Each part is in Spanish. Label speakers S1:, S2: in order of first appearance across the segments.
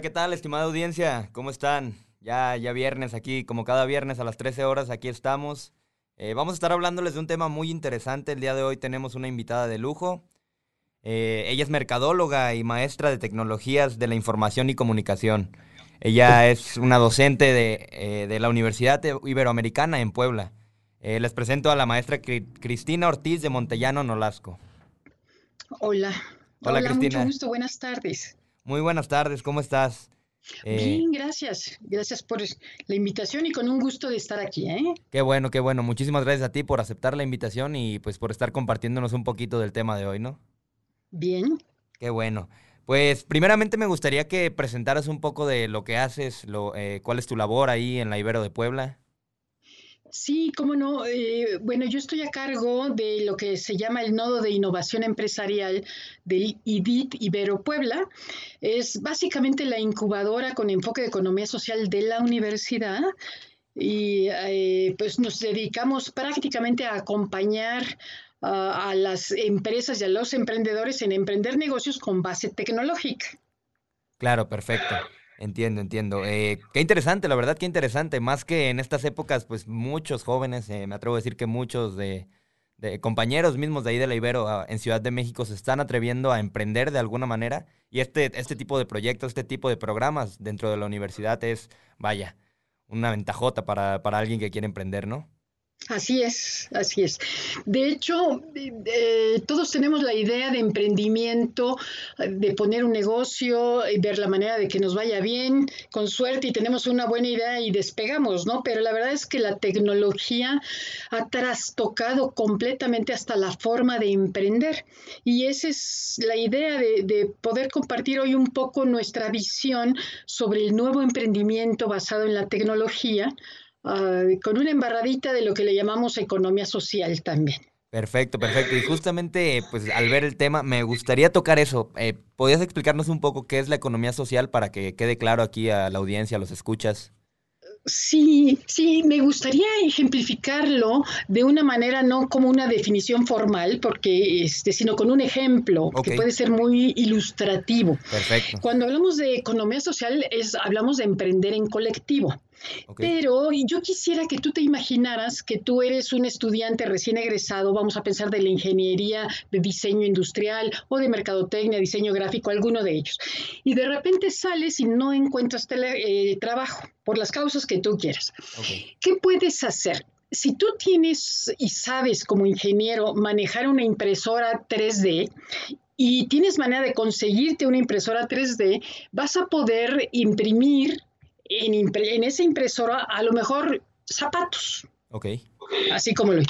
S1: Hola, ¿qué tal, estimada audiencia? ¿Cómo están? Ya, ya viernes aquí, como cada viernes a las 13 horas, aquí estamos. Eh, vamos a estar hablándoles de un tema muy interesante. El día de hoy tenemos una invitada de lujo. Eh, ella es mercadóloga y maestra de tecnologías de la información y comunicación. Ella es una docente de, eh, de la Universidad Iberoamericana en Puebla. les presento a la maestra Cristina Ortiz de Montellano Nolasco.
S2: Hola.
S1: Hola, Cristina.
S2: Mucho gusto, buenas tardes.
S1: Muy buenas tardes, ¿cómo estás?
S2: Bien, gracias. Gracias por la invitación y con un gusto de estar aquí, ¿eh?
S1: Qué bueno, qué bueno. Muchísimas gracias a ti por aceptar la invitación y pues por estar compartiéndonos un poquito del tema de hoy, ¿no?
S2: Bien.
S1: Qué bueno. Pues primeramente me gustaría que presentaras un poco de lo que haces, lo, eh, cuál es tu labor ahí en la Ibero de Puebla.
S2: Sí, cómo no. Eh, bueno, yo estoy a cargo de lo que se llama el nodo de innovación empresarial del IDIT Ibero Puebla. Es básicamente la incubadora con enfoque de economía social de la universidad y eh, pues nos dedicamos prácticamente a acompañar a las empresas y a los emprendedores en emprender negocios con base tecnológica.
S1: Claro, perfecto. Entiendo, entiendo. Eh, qué interesante, la verdad, qué interesante. Más que en estas épocas, pues muchos jóvenes, eh, me atrevo a decir que muchos de, compañeros mismos de ahí de la Ibero ah, en Ciudad de México se están atreviendo a emprender de alguna manera. Y este, este tipo de proyectos, este tipo de programas dentro de la universidad es, vaya, una ventajota para, para alguien que quiere emprender, ¿no?
S2: Así es, así es. De hecho, eh, todos tenemos la idea de emprendimiento, de poner un negocio, y ver la manera de que nos vaya bien, con suerte y tenemos una buena idea y despegamos, ¿no? Pero la verdad es que la tecnología ha trastocado completamente hasta la forma de emprender. Y esa es la idea de, de poder compartir hoy un poco nuestra visión sobre el nuevo emprendimiento basado en la tecnología con una embarradita de lo que le llamamos economía social también.
S1: Perfecto, perfecto. Y justamente, pues al ver el tema, me gustaría tocar eso. Eh, ¿Podrías explicarnos un poco qué es la economía social para que quede claro aquí a la audiencia, a los escuchas?
S2: Sí, sí, me gustaría ejemplificarlo de una manera no como una definición formal, porque este, sino con un ejemplo que puede ser muy ilustrativo.
S1: Perfecto.
S2: Cuando hablamos de economía social, es, hablamos de emprender en colectivo. Pero yo quisiera que tú te imaginaras que tú eres un estudiante recién egresado, vamos a pensar de la ingeniería de diseño industrial o de mercadotecnia, diseño gráfico, alguno de ellos. Y de repente sales y no encuentras eh, trabajo por las causas que tú quieras. ¿Qué puedes hacer? Si tú tienes y sabes como ingeniero manejar una impresora 3D y tienes manera de conseguirte una impresora 3D, vas a poder imprimir en, en esa impresora a lo mejor zapatos.
S1: Ok.
S2: Así como lo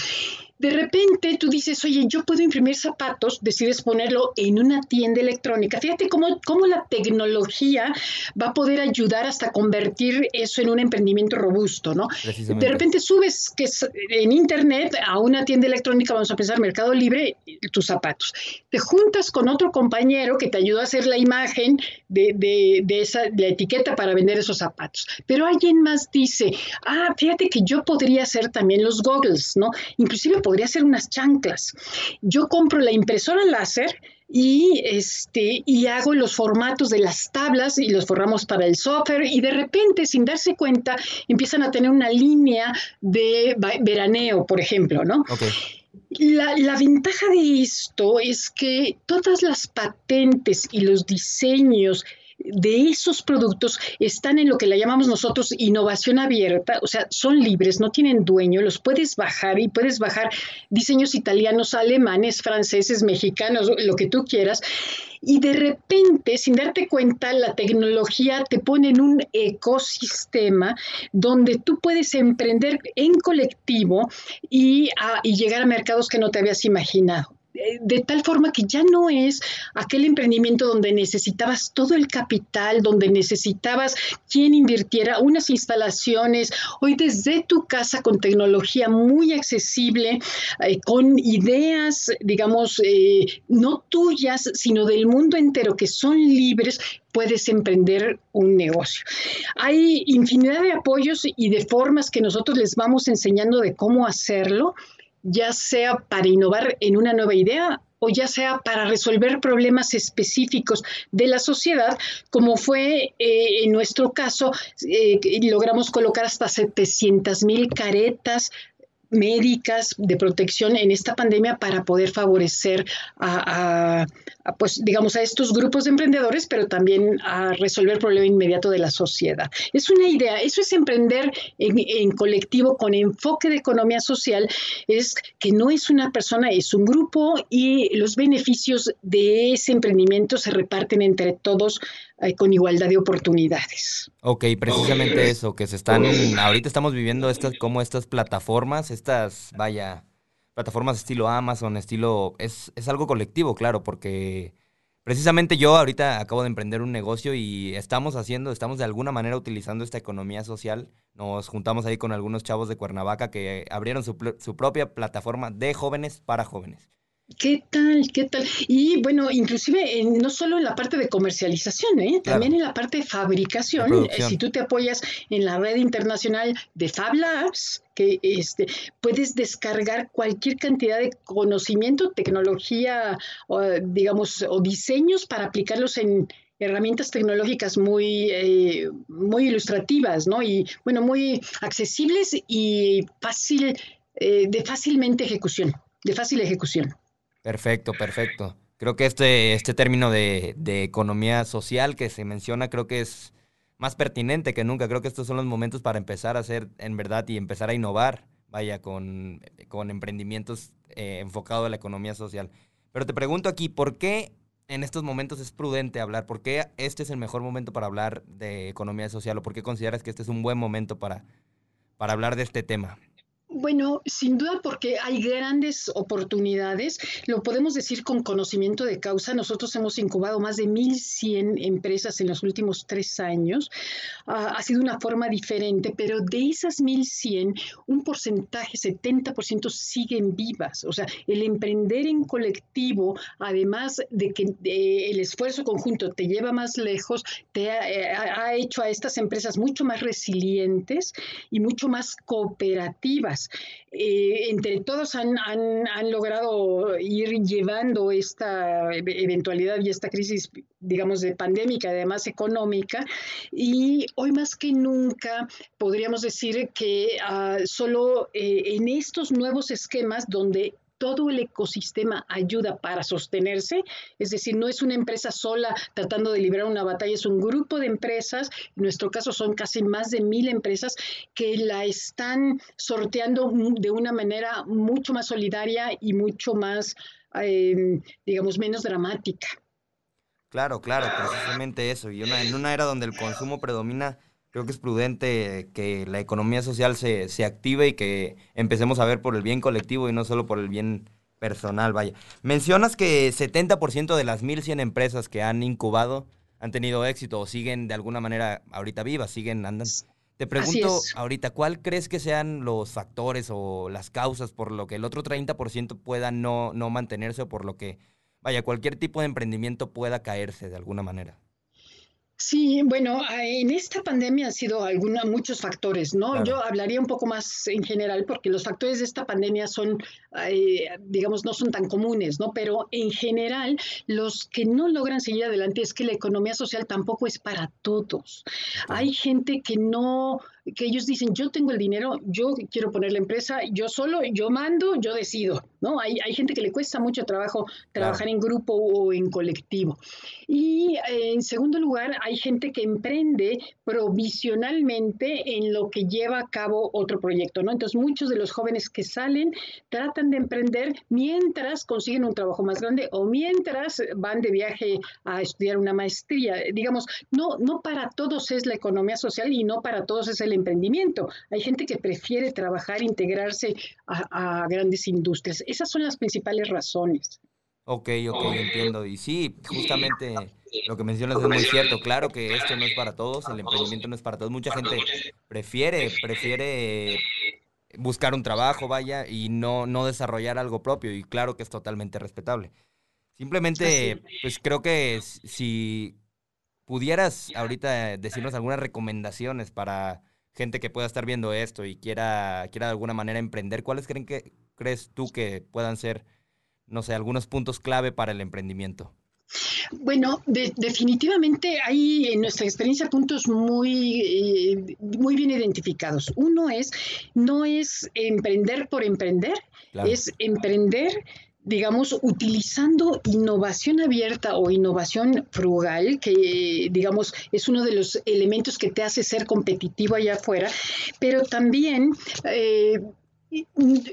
S2: de repente tú dices, oye, yo puedo imprimir zapatos, decides ponerlo en una tienda electrónica. Fíjate cómo, cómo la tecnología va a poder ayudar hasta convertir eso en un emprendimiento robusto, ¿no? De repente subes que en internet a una tienda electrónica, vamos a pensar Mercado Libre, tus zapatos. Te juntas con otro compañero que te ayudó a hacer la imagen de, de, de esa la etiqueta para vender esos zapatos. Pero alguien más dice, ah, fíjate que yo podría hacer también los goggles, ¿no? Inclusive podría ser unas chanclas. Yo compro la impresora láser y, este, y hago los formatos de las tablas y los forramos para el software y de repente, sin darse cuenta, empiezan a tener una línea de veraneo, por ejemplo, ¿no? La, la, ventaja de esto es que todas las patentes y los diseños de esos productos están en lo que le llamamos nosotros innovación abierta, o sea, son libres, no tienen dueño, los puedes bajar y puedes bajar diseños italianos, alemanes, franceses, mexicanos, lo que tú quieras. Y de repente, sin darte cuenta, la tecnología te pone en un ecosistema donde tú puedes emprender en colectivo y, y llegar a mercados que no te habías imaginado de tal forma que ya no es aquel emprendimiento donde necesitabas todo el capital, donde necesitabas quien invirtiera unas instalaciones, hoy desde tu casa con tecnología muy accesible, eh, con ideas, digamos, eh, no tuyas, sino del mundo entero, que son libres, puedes emprender un negocio. Hay infinidad de apoyos y de formas que nosotros les vamos enseñando de cómo hacerlo ya sea para innovar en una nueva idea o ya sea para resolver problemas específicos de la sociedad, como fue eh, en nuestro caso, eh, logramos colocar hasta 700 mil caretas médicas de protección en esta pandemia para poder favorecer a, pues digamos a estos grupos de emprendedores, pero también a resolver el problema inmediato de la sociedad. Es una idea, eso es emprender en, en colectivo con enfoque de economía social, es que no es una persona, es un grupo y los beneficios de ese emprendimiento se reparten entre todos eh, con igualdad de oportunidades.
S1: Ok, precisamente eso, que se están, ahorita estamos viviendo estas, como estas plataformas, estas, vaya, plataformas estilo Amazon, estilo, es, es algo colectivo, claro, porque precisamente yo ahorita acabo de emprender un negocio y estamos haciendo, estamos de alguna manera utilizando esta economía social. Nos juntamos ahí con algunos chavos de Cuernavaca que abrieron su, su propia plataforma de jóvenes para jóvenes.
S2: ¿Qué tal? ¿Qué tal? Y bueno, inclusive no solo en la parte de comercialización, ¿eh? también en la parte de fabricación. Eh, si tú te apoyas en la red internacional de Fab Labs, que este, puedes descargar cualquier cantidad de conocimiento, tecnología, o, digamos, o diseños para aplicarlos en herramientas tecnológicas muy, eh, muy ilustrativas, ¿no? Y bueno, muy accesibles y fácil, de fácilmente ejecución, de fácil ejecución.
S1: Perfecto, perfecto. Creo que este, este término de, economía social que se menciona creo que es más pertinente que nunca. Creo que estos son los momentos para empezar a hacer en verdad y empezar a innovar, vaya, con, con emprendimientos eh, enfocados a la economía social. Pero te pregunto aquí, ¿por qué en estos momentos es prudente hablar? ¿Por qué este es el mejor momento para hablar de economía social? ¿O por qué consideras que este es un buen momento para, para hablar de este tema?
S2: Bueno, sin duda porque hay grandes oportunidades, lo podemos decir con conocimiento de causa. Nosotros hemos incubado más de 1.100 empresas en los últimos tres años. Ah, ha sido una forma diferente, pero de esas 1.100, un porcentaje, 70% siguen vivas. O sea, el emprender en colectivo, además de que el esfuerzo conjunto te lleva más lejos, te eh, ha hecho a estas empresas mucho más resilientes y mucho más cooperativas. Eh, entre todos han, logrado ir llevando esta eventualidad y esta crisis, digamos, de pandémica, además económica, y hoy más que nunca podríamos decir que ah, solo eh, en estos nuevos esquemas donde todo el ecosistema ayuda para sostenerse, es decir, no es una empresa sola tratando de librar una batalla, es un grupo de empresas, en nuestro caso son casi más de mil empresas que la están sorteando de una manera mucho más solidaria y mucho más, em, digamos, menos dramática.
S1: Claro, claro, precisamente eso. Y en una era donde el consumo predomina, creo que es prudente que la economía social se, se, active y que empecemos a ver por el bien colectivo y no solo por el bien personal, vaya. Mencionas que 70% de las 1.100 empresas que han incubado han tenido éxito o siguen de alguna manera ahorita vivas, siguen andando. Te pregunto ahorita, ¿cuál crees que sean los factores o las causas por lo que el otro 30% pueda no, no mantenerse o por lo que, vaya, cualquier tipo de emprendimiento pueda caerse de alguna manera?
S2: Sí, bueno, en esta pandemia han sido alguna, muchos factores, ¿no? Yo hablaría un poco más en general porque los factores de esta pandemia son, eh, digamos, no son tan comunes, ¿no? Pero en general, los que no logran seguir adelante es que la economía social tampoco es para todos. Hay gente que no, que ellos dicen, yo tengo el dinero, yo quiero poner la empresa, yo solo, yo mando, yo decido, ¿no? Hay, hay gente que le cuesta mucho trabajo trabajar en grupo o en colectivo. Y eh, en segundo lugar, hay gente que emprende provisionalmente en lo que lleva a cabo otro proyecto, ¿no? Entonces, muchos de los jóvenes que salen tratan de emprender mientras consiguen un trabajo más grande o mientras van de viaje a estudiar una maestría. Digamos, no, no para todos es la economía social y no para todos es el emprendimiento. Hay gente que prefiere trabajar, integrarse a, grandes industrias. Esas son las principales razones.
S1: Ok, ok, entiendo. Y sí, justamente lo que mencionas es muy cierto. Claro que esto no es para todos, el emprendimiento no es para todos. Mucha gente prefiere, prefiere buscar un trabajo, vaya, y no, no desarrollar algo propio. Y claro que es totalmente respetable. Simplemente, pues creo que si pudieras ahorita decirnos algunas recomendaciones para gente que pueda estar viendo esto y quiera, quiera de alguna manera emprender, ¿cuáles creen que, crees tú que puedan ser no sé, algunos puntos clave para el emprendimiento.
S2: Bueno, definitivamente hay en nuestra experiencia puntos muy, eh, muy bien identificados. Uno es, no es emprender por emprender, es emprender digamos, utilizando innovación abierta o innovación frugal, que, digamos, es uno de los elementos que te hace ser competitivo allá afuera, pero también eh,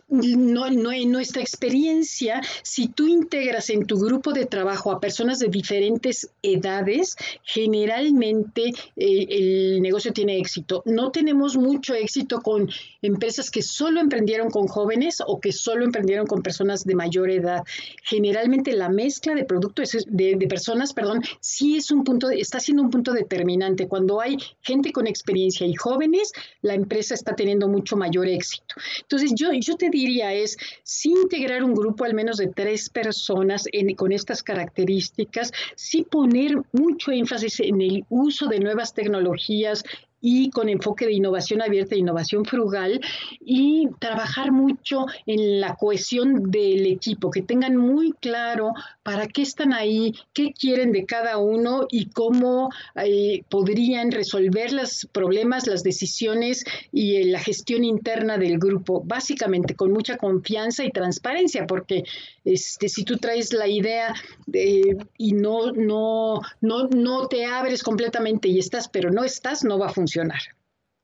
S2: no, no, en nuestra experiencia, si tú integras en tu grupo de trabajo a personas de diferentes edades, generalmente eh, el negocio tiene éxito. No tenemos mucho éxito con empresas que solo emprendieron con jóvenes o que solo emprendieron con personas de mayor edad. Generalmente la mezcla de productos de, de personas, perdón, sí es un punto, está siendo un punto determinante. Cuando hay gente con experiencia y jóvenes, la empresa está teniendo mucho mayor éxito. Entonces yo, te diría es, sí integrar un grupo al menos de tres personas con estas características, sí poner mucho énfasis en el uso de nuevas tecnologías, y con enfoque de innovación abierta e innovación frugal y trabajar mucho en la cohesión del equipo, que tengan muy claro para qué están ahí, qué quieren de cada uno y cómo eh, podrían resolver los problemas, las decisiones y eh, la gestión interna del grupo, básicamente con mucha confianza y transparencia, porque este, si tú traes la idea y no, no, no, no te abres completamente y estás, pero no estás, no va a funcionar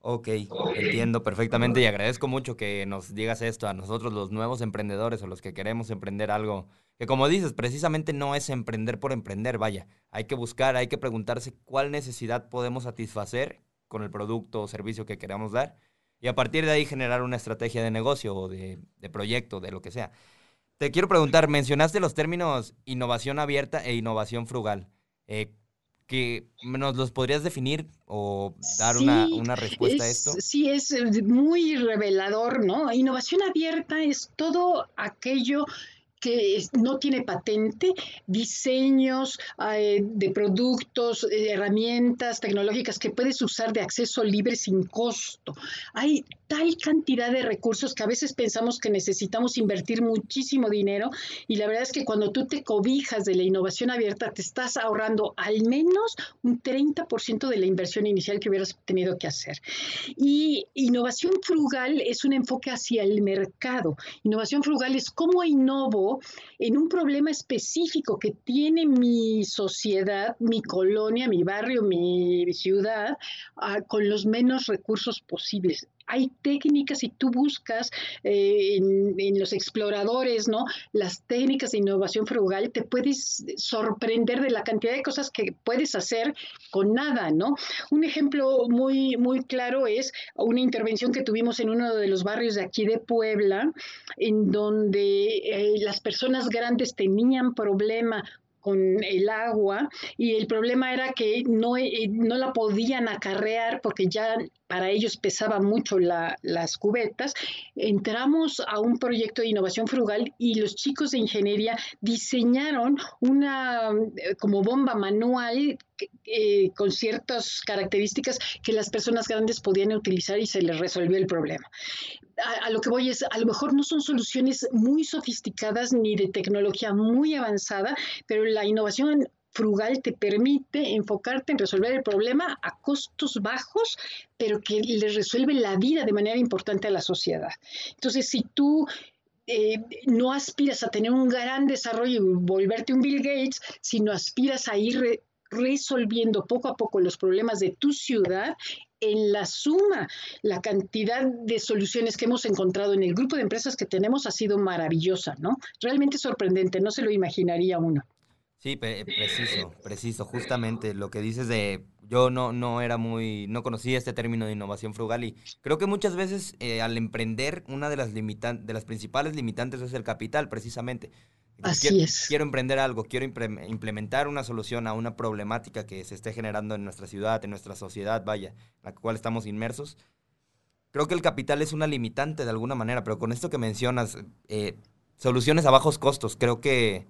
S1: Ok, entiendo perfectamente y agradezco mucho que nos digas esto a nosotros los nuevos emprendedores o los que queremos emprender algo, que como dices, precisamente no es emprender por emprender, vaya, hay que buscar, hay que preguntarse cuál necesidad podemos satisfacer con el producto o servicio que queramos dar y a partir de ahí generar una estrategia de negocio o de, proyecto, de lo que sea. Te quiero preguntar, mencionaste los términos innovación abierta e innovación frugal. Eh, que nos los podrías definir o dar una, una, respuesta
S2: a
S1: esto?
S2: Sí, es eh, muy revelador, ¿no? Innovación abierta es todo aquello que no tiene patente, diseños eh, de productos, eh, herramientas tecnológicas que puedes usar de acceso libre sin costo. Hay tal cantidad de recursos que a veces pensamos que necesitamos invertir muchísimo dinero y la verdad es que cuando tú te cobijas de la innovación abierta te estás ahorrando al menos un 30% de la inversión inicial que hubieras tenido que hacer. Y innovación frugal es un enfoque hacia el mercado. Innovación frugal es cómo innovo en un problema específico que tiene mi sociedad, mi colonia, mi barrio, mi ciudad, ah, con los menos recursos posibles hay técnicas y tú buscas eh, en, los exploradores, ¿no? Las técnicas de innovación frugal, te puedes sorprender de la cantidad de cosas que puedes hacer con nada, ¿no? Un ejemplo muy, muy claro es una intervención que tuvimos en uno de los barrios de aquí de Puebla, en donde eh, las personas grandes tenían problema con el agua y el problema era que no, eh, no la podían acarrear porque ya para ellos pesaba mucho las cubetas. Entramos a un proyecto de innovación frugal y los chicos de ingeniería diseñaron una eh, como bomba manual eh, con ciertas características que las personas grandes podían utilizar y se les resolvió el problema a, lo que voy es, a lo mejor no son soluciones muy sofisticadas ni de tecnología muy avanzada, pero la innovación frugal te permite enfocarte en resolver el problema a costos bajos, pero que le resuelve la vida de manera importante a la sociedad. Entonces, si tú eh, no aspiras a tener un gran desarrollo y volverte un Bill Gates, sino aspiras a ir resolviendo poco a poco los problemas de tu ciudad, en la suma, la cantidad de soluciones que hemos encontrado en el grupo de empresas que tenemos ha sido maravillosa, ¿no? Realmente sorprendente, no se lo imaginaría uno.
S1: Sí, preciso, preciso, justamente lo que dices de yo no, no era muy, no conocía este término de innovación frugal y creo que muchas veces eh, al emprender una de las limitan, de las principales limitantes es el capital, precisamente.
S2: Así
S1: quiero,
S2: es.
S1: Quiero emprender algo, quiero implementar una solución a una problemática que se esté generando en nuestra ciudad, en nuestra sociedad, vaya, en la cual estamos inmersos. Creo que el capital es una limitante de alguna manera, pero con esto que mencionas, eh, soluciones a bajos costos, creo que,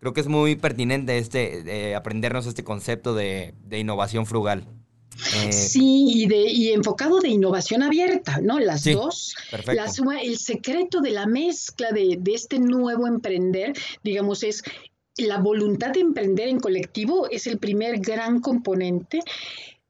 S1: creo que es muy pertinente este, aprendernos este concepto de, de innovación frugal.
S2: Eh, sí, y, de, y enfocado de innovación abierta, ¿no? Las dos. La el secreto de la mezcla de, de este nuevo emprender, digamos, es la voluntad de emprender en colectivo es el primer gran componente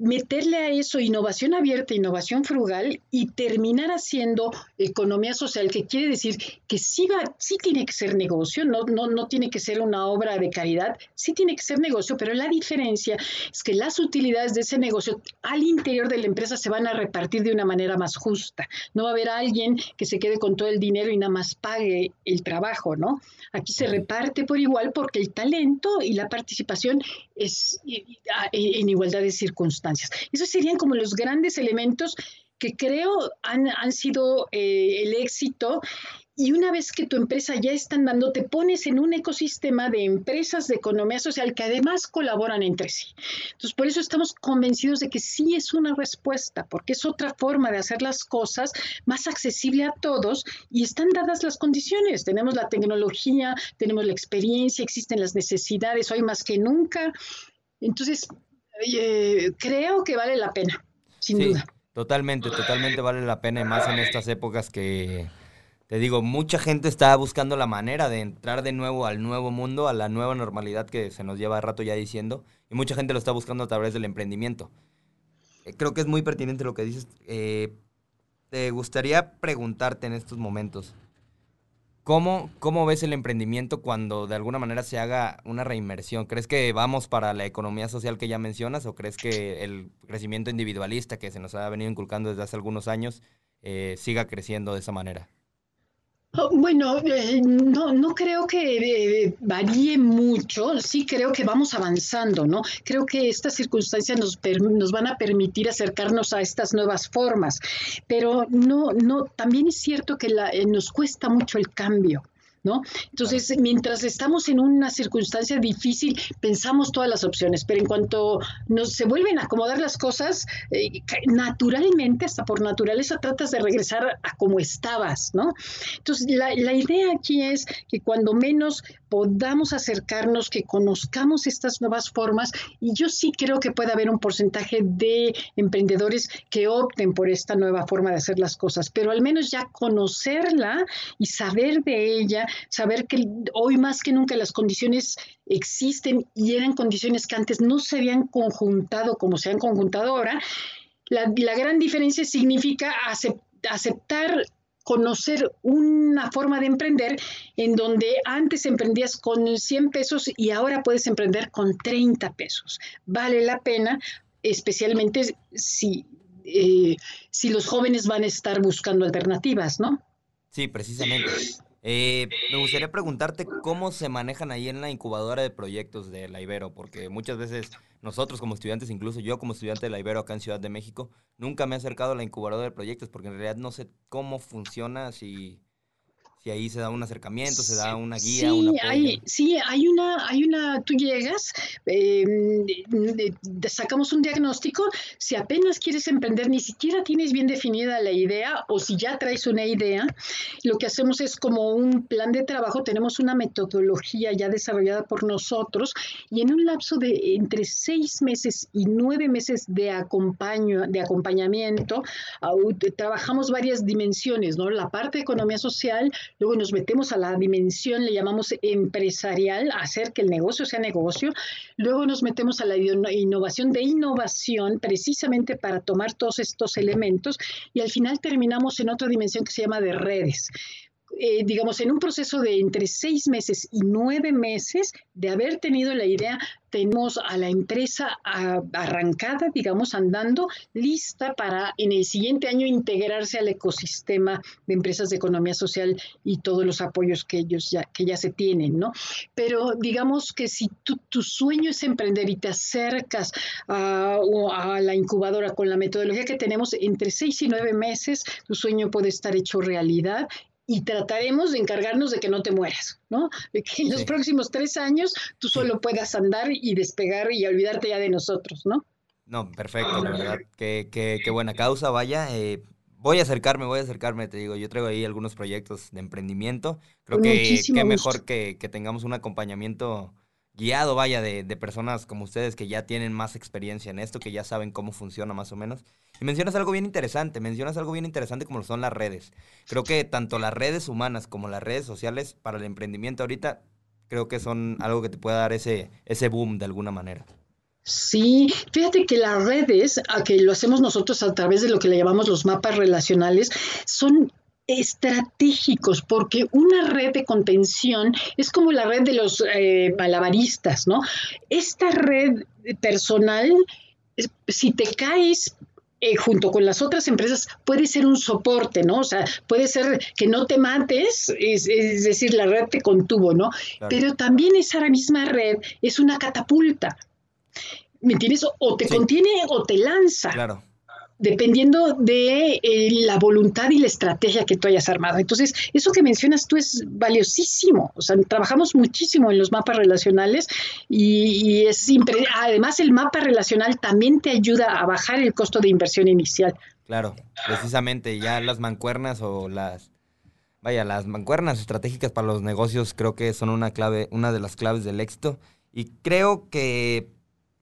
S2: meterle a eso innovación abierta, innovación frugal y terminar haciendo economía social, que quiere decir que sí, va, sí tiene que ser negocio, no, no, no tiene que ser una obra de caridad, sí tiene que ser negocio, pero la diferencia es que las utilidades de ese negocio al interior de la empresa se van a repartir de una manera más justa. No va a haber alguien que se quede con todo el dinero y nada más pague el trabajo, ¿no? Aquí se reparte por igual porque el talento y la participación es en igualdad de circunstancias. Esos serían como los grandes elementos que creo han, han sido eh, el éxito y una vez que tu empresa ya está andando, te pones en un ecosistema de empresas de economía social que además colaboran entre sí. Entonces, por eso estamos convencidos de que sí es una respuesta, porque es otra forma de hacer las cosas más accesible a todos y están dadas las condiciones. Tenemos la tecnología, tenemos la experiencia, existen las necesidades hoy más que nunca. Entonces, creo que vale la pena, sin duda.
S1: Totalmente, totalmente vale la pena, y más en estas épocas que, te digo, mucha gente está buscando la manera de entrar de nuevo al nuevo mundo, a la nueva normalidad que se nos lleva rato ya diciendo, y mucha gente lo está buscando a través del emprendimiento. Eh, creo que es muy pertinente lo que dices. Eh, te gustaría preguntarte en estos momentos, ¿Cómo, ¿Cómo ves el emprendimiento cuando de alguna manera se haga una reinmersión? ¿Crees que vamos para la economía social que ya mencionas o crees que el crecimiento individualista que se nos ha venido inculcando desde hace algunos años eh, siga creciendo de esa manera?
S2: Oh, bueno, eh, no, no creo que eh, varíe mucho, sí creo que vamos avanzando, ¿no? Creo que estas circunstancias nos, nos van a permitir acercarnos a estas nuevas formas, pero no, no, también es cierto que la, eh, nos cuesta mucho el cambio. ¿No? Entonces, mientras estamos en una circunstancia difícil, pensamos todas las opciones, pero en cuanto nos se vuelven a acomodar las cosas, eh, naturalmente, hasta por naturaleza, tratas de regresar a como estabas, ¿no? Entonces, la, la idea aquí es que cuando menos podamos acercarnos, que conozcamos estas nuevas formas, y yo sí creo que puede haber un porcentaje de emprendedores que opten por esta nueva forma de hacer las cosas, pero al menos ya conocerla y saber de ella saber que hoy más que nunca las condiciones existen y eran condiciones que antes no se habían conjuntado como se han conjuntado ahora, la, gran diferencia significa aceptar conocer una forma de emprender en donde antes emprendías con 100 pesos y ahora puedes emprender con 30 pesos. Vale la pena, especialmente si, eh, si los jóvenes van a estar buscando alternativas, ¿no?
S1: Sí, precisamente. Eh, me gustaría preguntarte cómo se manejan ahí en la incubadora de proyectos de la Ibero, porque muchas veces nosotros como estudiantes, incluso yo como estudiante de la Ibero acá en Ciudad de México, nunca me he acercado a la incubadora de proyectos porque en realidad no sé cómo funciona, si si ahí se da un acercamiento, se da una guía,
S2: sí, Hay, sí, hay una, hay una, tú llegas, em, sacamos un diagnóstico, si apenas quieres emprender, ni siquiera tienes bien definida la idea, o si ya traes una idea, lo que hacemos es como un plan de trabajo, tenemos una metodología ya desarrollada por nosotros, y en un lapso de entre seis meses y nueve meses de, acompaño, de acompañamiento, trabajamos varias dimensiones, ¿no? La parte de economía social, luego nos metemos a la dimensión, le llamamos empresarial, hacer que el negocio sea negocio, luego nos metemos a la innovación de innovación, precisamente para tomar todos estos elementos, y al final terminamos en otra dimensión que se llama de redes. Eh, digamos, en un proceso de entre seis meses y nueve meses de haber tenido la idea, tenemos a la empresa arrancada, digamos, andando, lista para en el siguiente año integrarse al ecosistema de empresas de economía social y todos los apoyos que ellos ya, que ya se tienen, ¿no? Pero digamos que si tu, sueño es emprender y te acercas a la incubadora con la metodología que tenemos, entre seis y nueve meses, tu sueño puede estar hecho realidad y trataremos de encargarnos de que no te mueras, ¿no? De que en los próximos tres años tú solo puedas andar y despegar y olvidarte ya de nosotros, ¿no?
S1: No, perfecto, la verdad. Qué, qué, qué buena causa, vaya. Eh, voy a acercarme, voy a acercarme, te digo. Yo traigo ahí algunos proyectos de emprendimiento. Creo que qué mejor que, que, tengamos un acompañamiento guiado, vaya, de, personas como ustedes que ya tienen más experiencia en esto, que ya saben cómo funciona más o menos. Y mencionas algo bien interesante, mencionas algo bien interesante como son las redes. Creo que tanto las redes humanas como las redes sociales para el emprendimiento ahorita, creo que son algo que te puede dar ese, ese boom de alguna manera.
S2: Sí, fíjate que las redes, a que lo hacemos nosotros a través de lo que le llamamos los mapas relacionales, son estratégicos, porque una red de contención es como la red de los eh, malabaristas, ¿no? Esta red personal, si te caes eh, junto con las otras empresas puede ser un soporte, ¿no? O sea, puede ser que no te mates, es, decir, la red te contuvo, ¿no? Pero también esa misma red es una catapulta. ¿Me entiendes? O te contiene o te lanza.
S1: Claro
S2: dependiendo de eh, la voluntad y la estrategia que tú hayas armado. Entonces, eso que mencionas tú es valiosísimo. O sea, trabajamos muchísimo en los mapas relacionales y, es siempre, además el mapa relacional también te ayuda a bajar el costo de inversión inicial.
S1: Claro, precisamente ya las mancuernas o las vaya, las mancuernas estratégicas para los negocios creo que son una clave, una de las claves del éxito y creo que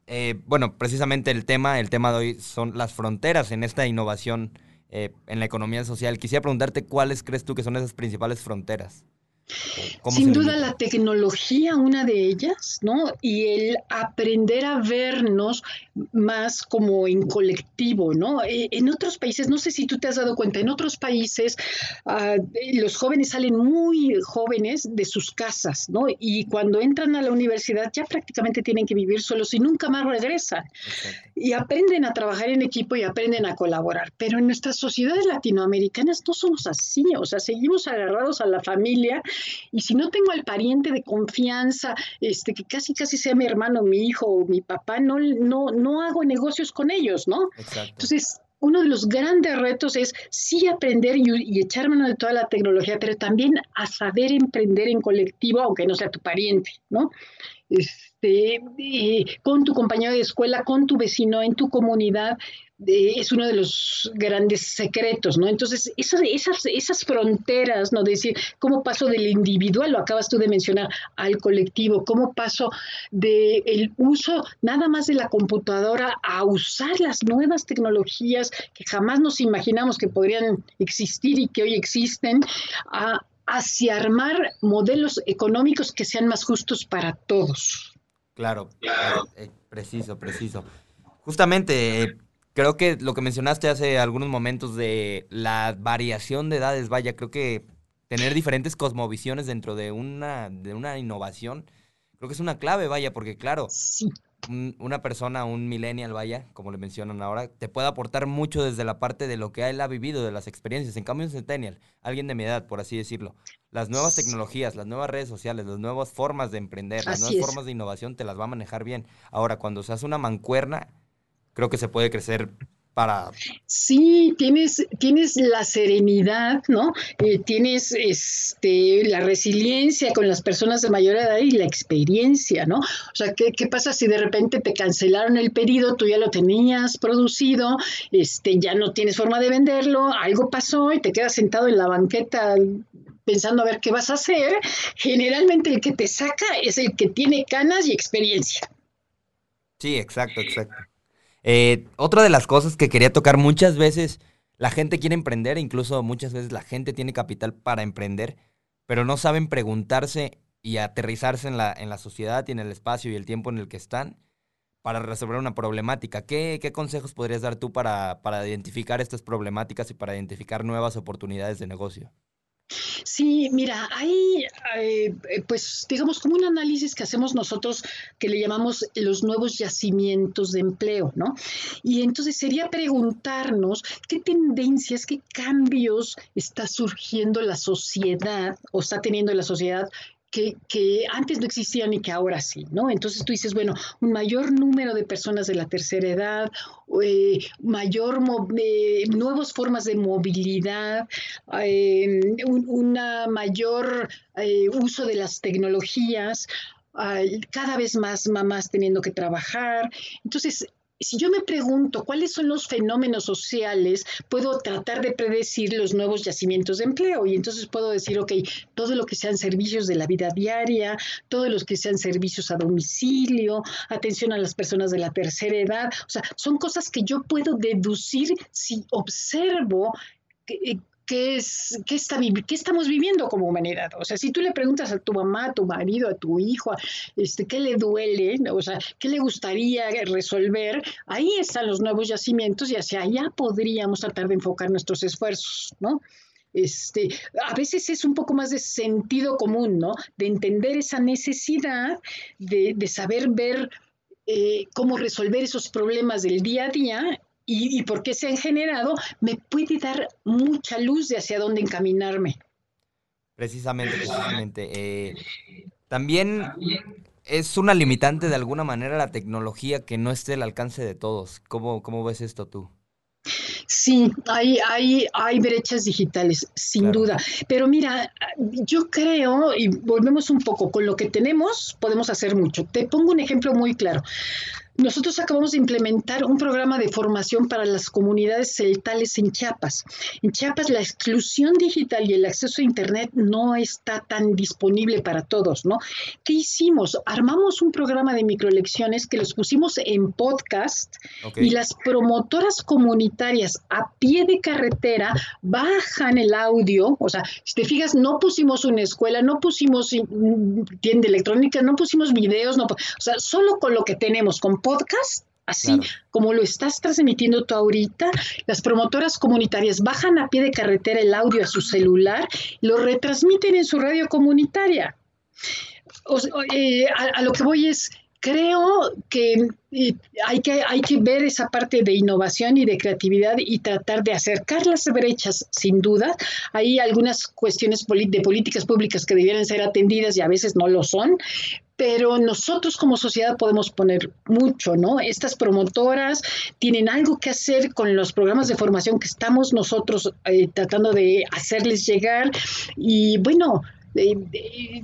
S1: eh, bueno, precisamente el tema, el tema de hoy son las fronteras en esta innovación eh, en la economía social. Quisiera preguntarte cuáles crees tú que son esas principales fronteras.
S2: Sin duda la tecnología, una de ellas, ¿no? Y el aprender a vernos más como en colectivo, ¿no? Eh, en otros países, no sé si tú te has dado cuenta, en otros países ah, los jóvenes salen muy jóvenes de sus casas, ¿no? Y cuando entran a la universidad ya prácticamente tienen que vivir solos y nunca más regresan. Y aprenden a trabajar en equipo y aprenden a colaborar. Pero en nuestras sociedades latinoamericanas no somos así, o sea, seguimos agarrados a la familia y si no tengo al pariente de confianza, este, que casi casi sea mi hermano, mi hijo o mi papá, no, no, no hago negocios con ellos, ¿no? Entonces, uno de los grandes retos es sí aprender y, y, echar mano de toda la tecnología, pero también a saber emprender en colectivo, aunque no sea tu pariente, ¿no? Este, eh, con tu compañero de escuela, con tu vecino, en tu comunidad, es uno de los grandes secretos, ¿no? Entonces, esas, esas, esas fronteras, ¿no? De decir, ¿cómo paso del individual, lo acabas tú de mencionar, al colectivo? ¿Cómo paso del uso nada más de la computadora a usar las nuevas tecnologías que jamás nos imaginamos que podrían existir y que hoy existen, a, hacia armar modelos económicos que sean más justos para todos?
S1: Claro, eh, preciso, preciso. Justamente, eh, creo que lo que mencionaste hace algunos momentos de la variación de edades, vaya, creo que tener diferentes cosmovisiones dentro de una, de una innovación, creo que es una clave, vaya, porque claro, una persona, un millennial, vaya, como le mencionan ahora, te puede aportar mucho desde la parte de lo que él ha vivido, de las experiencias. En cambio, un centennial, alguien de mi edad, por así decirlo, las nuevas tecnologías, las nuevas redes sociales, las nuevas formas de emprender, las nuevas formas de innovación, te las va a manejar bien. Ahora, cuando se hace una mancuerna, creo que se puede crecer para...
S2: Sí, tienes, tienes la serenidad, ¿no? Eh, tienes este, la resiliencia con las personas de mayor edad y la experiencia, ¿no? O sea, ¿qué, ¿qué, pasa si de repente te cancelaron el pedido, tú ya lo tenías producido, este, ya no tienes forma de venderlo, algo pasó y te quedas sentado en la banqueta pensando a ver qué vas a hacer? Generalmente el que te saca es el que tiene canas y experiencia.
S1: Sí, exacto, exacto. Eh, otra de las cosas que quería tocar muchas veces, la gente quiere emprender, incluso muchas veces la gente tiene capital para emprender, pero no saben preguntarse y aterrizarse en la, en la sociedad y en el espacio y el tiempo en el que están para resolver una problemática. ¿Qué, qué consejos podrías dar tú para, para identificar estas problemáticas y para identificar nuevas oportunidades de negocio?
S2: Sí, mira, hay, eh, pues, digamos, como un análisis que hacemos nosotros que le llamamos los nuevos yacimientos de empleo, ¿no? Y entonces sería preguntarnos qué tendencias, qué cambios está surgiendo la sociedad o está teniendo la sociedad que, antes no existían y que ahora sí, ¿no? Entonces tú dices, bueno, un mayor número de personas de la tercera edad, eh, mayor, eh, nuevas formas de movilidad, eh, una mayor uso de las tecnologías, cada vez más mamás teniendo que trabajar. Entonces, si yo me pregunto cuáles son los fenómenos sociales, puedo tratar de predecir los nuevos yacimientos de empleo y entonces puedo decir, ok, todo lo que sean servicios de la vida diaria, todo lo que sean servicios a domicilio, atención a las personas de la tercera edad, o sea, son cosas que yo puedo deducir si observo eh, qué, es, qué, está, qué estamos viviendo como humanidad. O sea, si tú le preguntas a tu mamá, a tu marido, a tu hijo, este, qué le duele, o sea, qué le gustaría resolver, ahí están los nuevos yacimientos y hacia allá podríamos tratar de enfocar nuestros esfuerzos, ¿no? Este, a veces es un poco más de sentido común, ¿no? De entender esa necesidad de, de saber ver eh, cómo resolver esos problemas del día a día y, por qué se han generado, me puede dar mucha luz de hacia dónde encaminarme.
S1: Precisamente, precisamente. Eh, también es una limitante de alguna manera la tecnología que no esté al alcance de todos. ¿Cómo, cómo ves esto tú?
S2: Sí, hay, hay, hay brechas digitales, sin duda. Pero mira, yo creo, y volvemos un poco, con lo que tenemos podemos hacer mucho. Te pongo un ejemplo muy claro. Nosotros acabamos de implementar un programa de formación para las comunidades celtales en Chiapas. En Chiapas la exclusión digital y el acceso a Internet no está tan disponible para todos, ¿no? ¿Qué hicimos? Armamos un programa de microlecciones que los pusimos en podcast y las promotoras comunitarias a pie de carretera bajan el audio. O sea, si te fijas, no pusimos una escuela, no pusimos tienda electrónica, no pusimos videos, no, o sea, solo con lo que tenemos, con podcast, así como lo estás transmitiendo tú ahorita, las promotoras comunitarias bajan a pie de carretera el audio a su celular, lo retransmiten en su radio comunitaria. Eh, a, lo que voy es, creo que hay, que hay que ver esa parte de innovación y de creatividad y tratar de acercar las brechas, sin duda. Hay algunas cuestiones de políticas públicas que debieran ser atendidas y a veces no lo son, pero nosotros como sociedad podemos poner mucho, ¿no? Estas promotoras tienen algo que hacer con los programas de formación que estamos nosotros eh, tratando de hacerles llegar y bueno, eh, eh,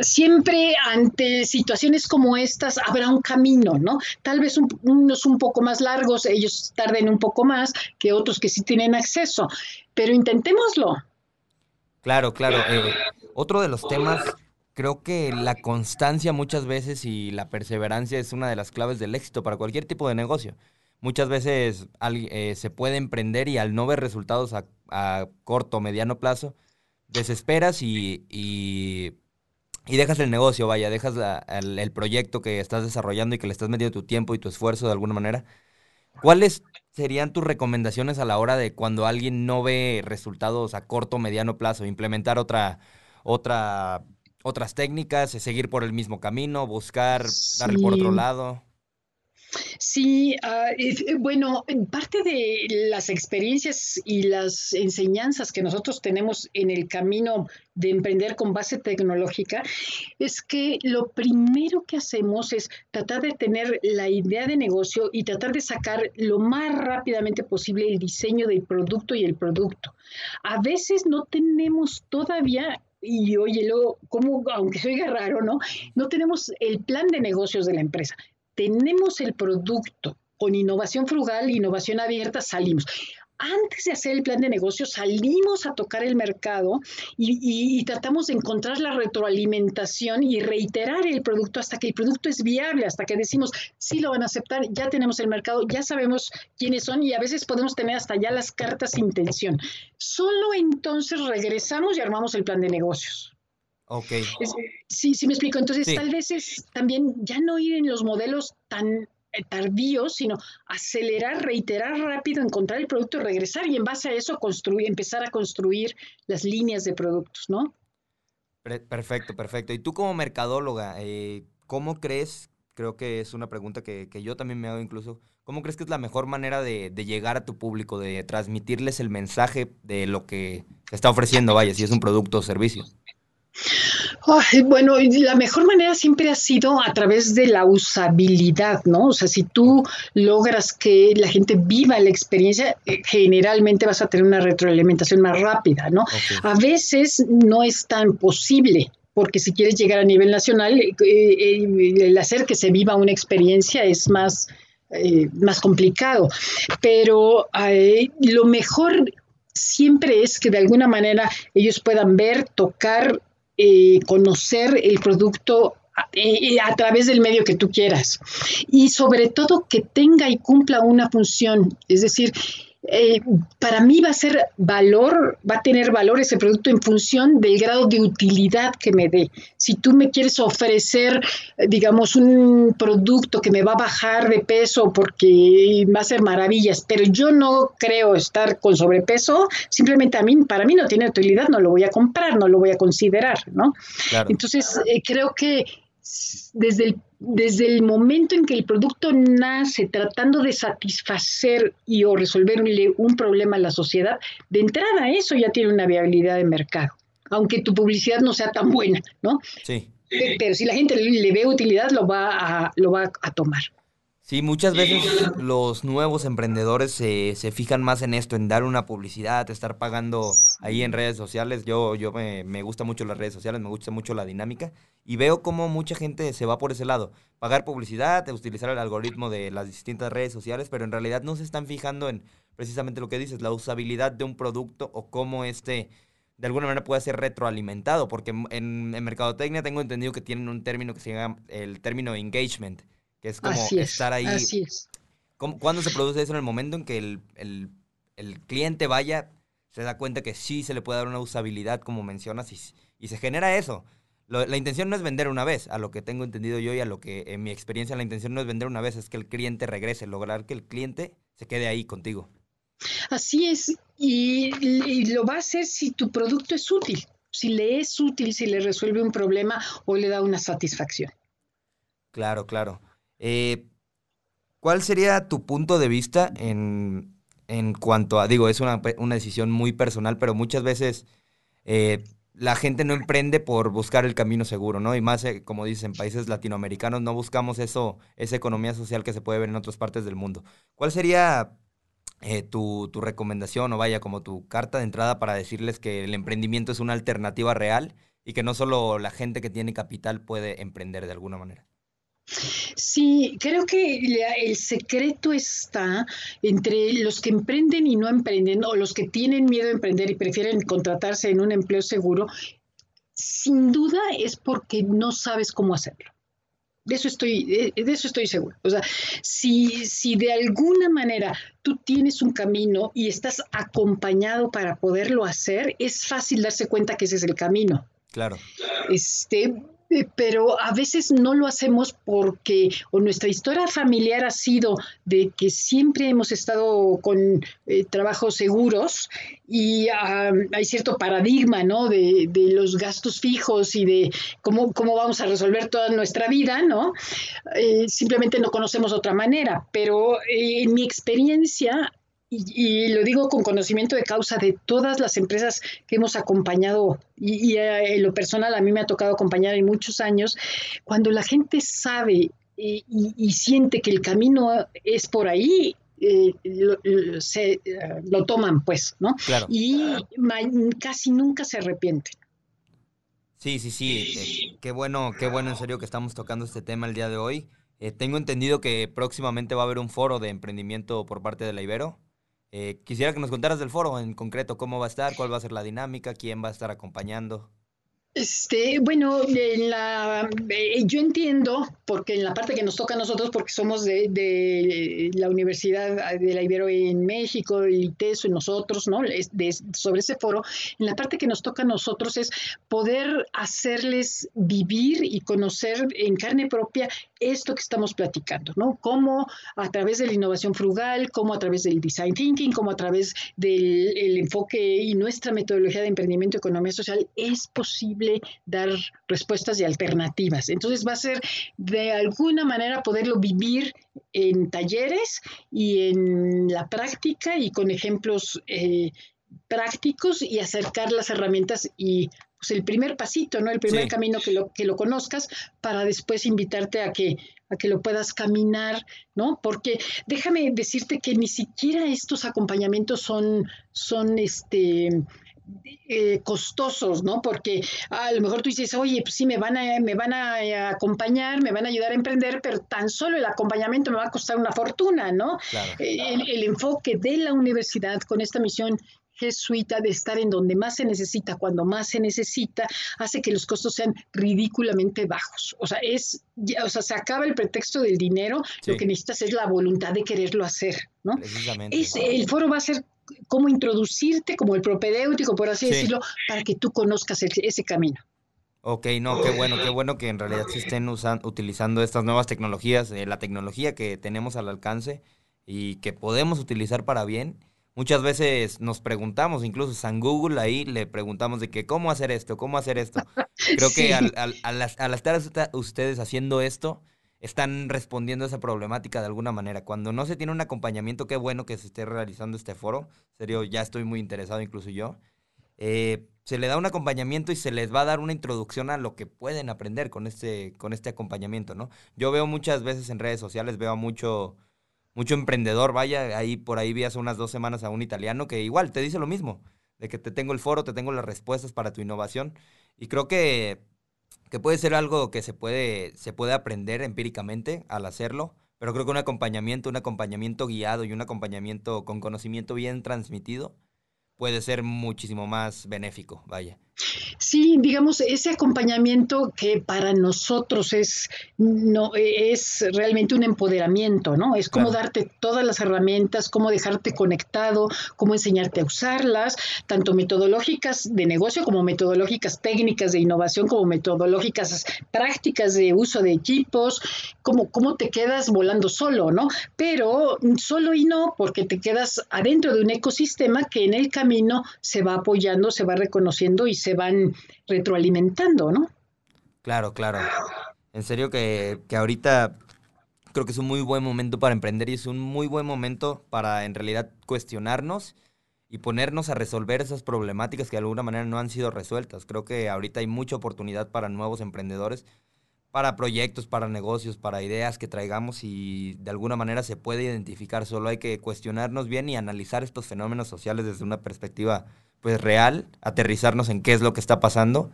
S2: siempre ante situaciones como estas habrá un camino, ¿no? Tal vez unos un poco más largos, ellos tarden un poco más que otros que sí tienen acceso, pero intentémoslo.
S1: Claro, claro. otro de los temas creo que la constancia muchas veces y la perseverancia es una de las claves del éxito para cualquier tipo de negocio. Muchas veces eh, se puede emprender y al no ver resultados a, corto o mediano plazo, desesperas y, y, dejas el negocio, vaya, dejas el, proyecto que estás desarrollando y que le estás metiendo tu tiempo y tu esfuerzo de alguna manera. ¿Cuáles serían tus recomendaciones a la hora de cuando alguien no ve resultados a corto o mediano plazo? Implementar otra, otra otras técnicas, seguir por el mismo camino, buscar darle por otro lado.
S2: Sí, eh, bueno, parte de las experiencias y las enseñanzas que nosotros tenemos en el camino de emprender con base tecnológica es que lo primero que hacemos es tratar de tener la idea de negocio y tratar de sacar lo más rápidamente posible el diseño del producto y el producto. A veces no tenemos todavía y oye, luego, como, aunque se oiga raro, ¿no? No tenemos el plan de negocios de la empresa. Tenemos el producto. Con innovación frugal, innovación abierta, salimos antes de hacer el plan de negocio, salimos a tocar el mercado y, tratamos de encontrar la retroalimentación y reiterar el producto hasta que el producto es viable, hasta que decimos, sí lo van a aceptar, ya tenemos el mercado, ya sabemos quiénes son y a veces podemos tener hasta ya las cartas intención. Solo entonces regresamos y armamos el plan de negocios.
S1: Ok.
S2: sí, sí me explico. Entonces, tal vez es también ya no ir en los modelos tan eh, tardío, sino acelerar, reiterar rápido, encontrar el producto, regresar y en base a eso construir, empezar a construir las líneas de productos, ¿no?
S1: Perfecto, perfecto. Y tú como mercadóloga, eh, ¿cómo crees? Creo que es una pregunta que, yo también me hago incluso. ¿Cómo crees que es la mejor manera de, de, llegar a tu público, de transmitirles el mensaje de lo que se está ofreciendo, vaya, si es un producto o servicio?
S2: Bueno, la mejor manera siempre ha sido a través de la usabilidad, ¿no? O sea, si tú logras que la gente viva la experiencia, eh, generalmente vas a tener una retroalimentación más rápida, ¿no? A veces no es tan posible porque si quieres llegar a nivel nacional, eh, eh, el hacer que se viva una experiencia es más eh, más complicado. Pero lo mejor siempre es que de alguna manera ellos puedan ver, tocar, eh, conocer el producto a través del medio que tú quieras. Y sobre todo que tenga y cumpla una función. Es decir, eh, para mí va a ser valor, va a tener valor ese producto en función del grado de utilidad que me dé. Si tú me quieres ofrecer, digamos, un producto que me va a bajar de peso porque va a ser maravillas, pero yo no creo estar con sobrepeso, simplemente a mí, para mí no tiene utilidad, no lo voy a comprar, no lo voy a considerar, ¿no? Entonces, eh, creo que desde el, desde el momento en que el producto nace tratando de satisfacer y o resolver un, problema en la sociedad, de entrada eso ya tiene una viabilidad de mercado, aunque tu publicidad no sea tan buena, ¿no? Sí. Pero si la gente le, ve utilidad, lo va a, lo va a tomar.
S1: Sí, muchas veces los nuevos emprendedores se, se, fijan más en esto, en dar una publicidad, estar pagando ahí en redes sociales. Yo, yo me, me gusta mucho las redes sociales, me gusta mucho la dinámica y veo cómo mucha gente se va por ese lado. Pagar publicidad, utilizar el algoritmo de las distintas redes sociales, pero en realidad no se están fijando en precisamente lo que dices, la usabilidad de un producto o cómo este de alguna manera puede ser retroalimentado, porque en, en mercadotecnia tengo entendido que tienen un término que se llama el término engagement que es como estar ahí.
S2: Así es.
S1: ¿Cuándo se produce eso? En el momento en que el, cliente vaya, se da cuenta que sí se le puede dar una usabilidad, como mencionas, y, y se genera eso. la intención no es vender una vez, a lo que tengo entendido yo y a lo que en mi experiencia la intención no es vender una vez, es que el cliente regrese, lograr que el cliente se quede ahí contigo.
S2: Así es, y, y, lo va a hacer si tu producto es útil, si le es útil, si le resuelve un problema o le da una satisfacción.
S1: Claro, claro. Eh, ¿Cuál sería tu punto de vista en, cuanto a, digo, es una, decisión muy personal, pero muchas veces eh, la gente no emprende por buscar el camino seguro, ¿no? Y más, eh, como dicen, países latinoamericanos no buscamos eso, esa economía social que se puede ver en otras partes del mundo. ¿Cuál sería tu, tu recomendación o vaya como tu carta de entrada para decirles que el emprendimiento es una alternativa real y que no solo la gente que tiene capital puede emprender de alguna manera?
S2: Sí, creo que el secreto está entre los que emprenden y no emprenden, o los que tienen miedo a emprender y prefieren contratarse en un empleo seguro, sin duda es porque no sabes cómo hacerlo. De eso estoy, de eso estoy seguro. O sea, si, si de alguna manera tú tienes un camino y estás acompañado para poderlo hacer, es fácil darse cuenta que ese es el camino.
S1: Claro.
S2: Este, pero a veces no lo hacemos porque o nuestra historia familiar ha sido de que siempre hemos estado con eh, trabajos seguros y ah, hay cierto paradigma, ¿no? De, de, los gastos fijos y de cómo, cómo vamos a resolver toda nuestra vida, ¿no? Eh, simplemente no conocemos otra manera, pero en mi experiencia y, lo digo con conocimiento de causa de todas las empresas que hemos acompañado y, eh, en lo personal a mí me ha tocado acompañar en muchos años, cuando la gente sabe y, siente que el camino es por ahí, eh, lo, se, eh, lo toman pues, ¿no? Y casi nunca se arrepienten.
S1: Sí, sí, sí. qué bueno, qué bueno en serio que estamos tocando este tema el día de hoy. tengo entendido que próximamente va a haber un foro de emprendimiento por parte de la Ibero. Eh, quisiera que nos contaras del foro en concreto, cómo va a estar, cuál va a ser la dinámica, quién va a estar acompañando.
S2: Este, bueno, en la, eh, yo entiendo, porque en la parte que nos toca a nosotros, porque somos de, la Universidad de la Ibero en México, el ITESO y nosotros, ¿no? sobre ese foro, en la parte que nos toca a nosotros es poder hacerles vivir y conocer en carne propia esto que estamos platicando, ¿no? Cómo a través de la innovación frugal, cómo a través del design thinking, cómo a través del enfoque y nuestra metodología de emprendimiento y economía social es posible dar respuestas y alternativas. Entonces va a ser de alguna manera poderlo vivir en talleres y en la práctica y con ejemplos eh, prácticos y acercar las herramientas y pues el primer pasito, ¿no? El primer camino que lo, que lo conozcas para después invitarte a que, a que lo puedas caminar, ¿no? Porque déjame decirte que ni siquiera estos acompañamientos son, son este, eh, costosos, ¿no? Porque a lo mejor tú dices, oye, pues sí, me van, a, me van a acompañar, me van a ayudar a emprender, pero tan solo el acompañamiento me va a costar una fortuna, ¿no? el, enfoque de la universidad con esta misión jesuita de estar en donde más se necesita, cuando más se necesita, hace que los costos sean ridículamente bajos. O sea, es, o sea, se acaba el pretexto del dinero, lo que necesitas es la voluntad de quererlo hacer, ¿no? Es, el foro va a ser cómo introducirte como el propedéutico, por así decirlo, para que tú conozcas ese camino.
S1: Ok, no, qué bueno, qué bueno que en realidad se estén utilizando estas nuevas tecnologías, eh, la tecnología que tenemos al alcance y que podemos utilizar para bien. Muchas veces nos preguntamos, incluso San Google ahí le preguntamos de que cómo hacer esto, cómo hacer esto. Creo que al, al, al, estar ustedes haciendo esto, están respondiendo a esa problemática de alguna manera. Cuando no se tiene un acompañamiento, qué bueno que se esté realizando este foro. En serio, ya estoy muy interesado, incluso yo. Eh, se le da un acompañamiento y se les va a dar una introducción a lo que pueden aprender con este, con este acompañamiento, ¿no? Yo veo muchas veces en redes sociales, veo a mucho, mucho emprendedor, vaya, ahí por ahí vi hace unas dos semanas a un italiano que igual te dice lo mismo, de que te tengo el foro, te tengo las respuestas para tu innovación. Y creo que que puede ser algo que se puede, se puede aprender empíricamente al hacerlo, pero creo que un acompañamiento, un acompañamiento guiado y un acompañamiento con conocimiento bien transmitido puede ser muchísimo más benéfico, vaya.
S2: Sí, digamos, ese acompañamiento que para nosotros es, no, es realmente un empoderamiento, ¿no? Es como darte todas las herramientas, cómo dejarte conectado, cómo enseñarte a usarlas, tanto metodológicas de negocio como metodológicas técnicas de innovación, como metodológicas prácticas de uso de equipos, como cómo te quedas volando solo, ¿no? Pero solo y no, porque te quedas adentro de un ecosistema que en el camino se va apoyando, se va reconociendo y se se van retroalimentando, ¿no?
S1: Claro, claro. En serio que, que ahorita creo que es un muy buen momento para emprender y es un muy buen momento para en realidad cuestionarnos y ponernos a resolver esas problemáticas que de alguna manera no han sido resueltas. Creo que ahorita hay mucha oportunidad para nuevos emprendedores, para proyectos, para negocios, para ideas que traigamos y de alguna manera se puede identificar. Solo hay que cuestionarnos bien y analizar estos fenómenos sociales desde una perspectiva pues real, aterrizarnos en qué es lo que está pasando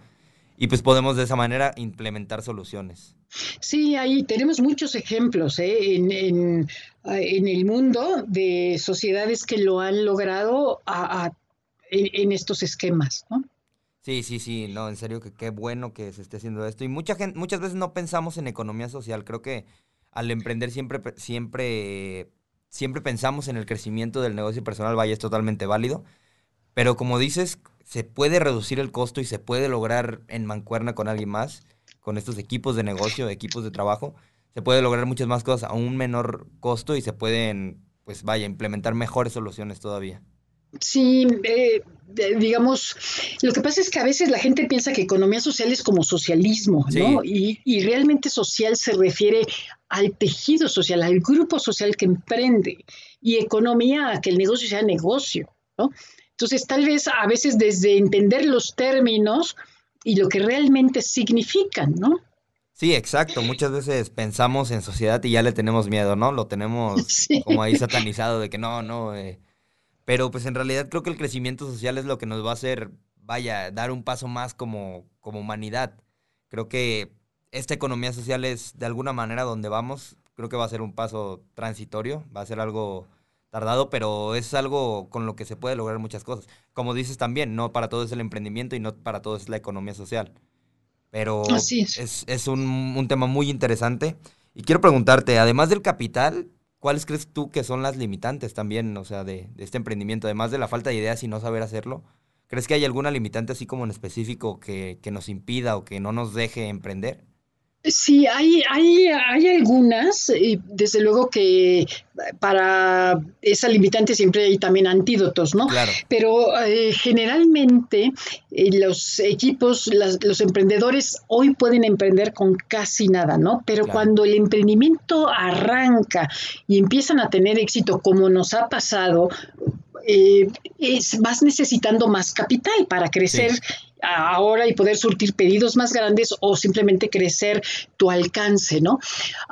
S1: y pues podemos de esa manera implementar soluciones.
S2: Sí, ahí tenemos muchos ejemplos ¿eh? en, en, el mundo de sociedades que lo han logrado en, estos esquemas. ¿no?
S1: Sí, sí, sí, no, en serio que qué bueno que se esté haciendo esto. Y mucha gente, muchas veces no pensamos en economía social. Creo que al emprender siempre, siempre, siempre pensamos en el crecimiento del negocio personal, vaya, es totalmente válido pero como dices, se puede reducir el costo y se puede lograr en mancuerna con alguien más, con estos equipos de negocio, equipos de trabajo, se puede lograr muchas más cosas a un menor costo y se pueden, pues vaya, implementar mejores soluciones todavía.
S2: Sí, eh, digamos, lo que pasa es que a veces la gente piensa que economía social es como socialismo, ¿no? Y, y, realmente social se refiere al tejido social, al grupo social que emprende, y economía a que el negocio sea negocio, ¿no? Entonces, tal vez a veces desde entender los términos y lo que realmente significan, ¿no?
S1: Sí, exacto. Muchas veces pensamos en sociedad y ya le tenemos miedo, ¿no? Lo tenemos como ahí satanizado de que no, no. Eh. Pero pues en realidad creo que el crecimiento social es lo que nos va a hacer, vaya, dar un paso más como, como humanidad. Creo que esta economía social es de alguna manera donde vamos. Creo que va a ser un paso transitorio, va a ser algo tardado, pero es algo con lo que se puede lograr muchas cosas. Como dices también, no para todo es el emprendimiento y no para todo es la economía social. Pero es, es, un, un, tema muy interesante. Y quiero preguntarte, además del capital, ¿cuáles crees tú que son las limitantes también, o sea, de, de este emprendimiento? Además de la falta de ideas y no saber hacerlo, ¿crees que hay alguna limitante así como en específico que, que nos impida o que no nos deje emprender?
S2: Sí, hay, hay, hay algunas, y desde luego que para esa limitante siempre hay también antídotos, ¿no? Claro. Pero eh, generalmente eh, los equipos, los emprendedores hoy pueden emprender con casi nada, ¿no? Pero cuando el emprendimiento arranca y empiezan a tener éxito, como nos ha pasado, eh, es, vas necesitando más capital para crecer ahora y poder surtir pedidos más grandes o simplemente crecer tu alcance, ¿no?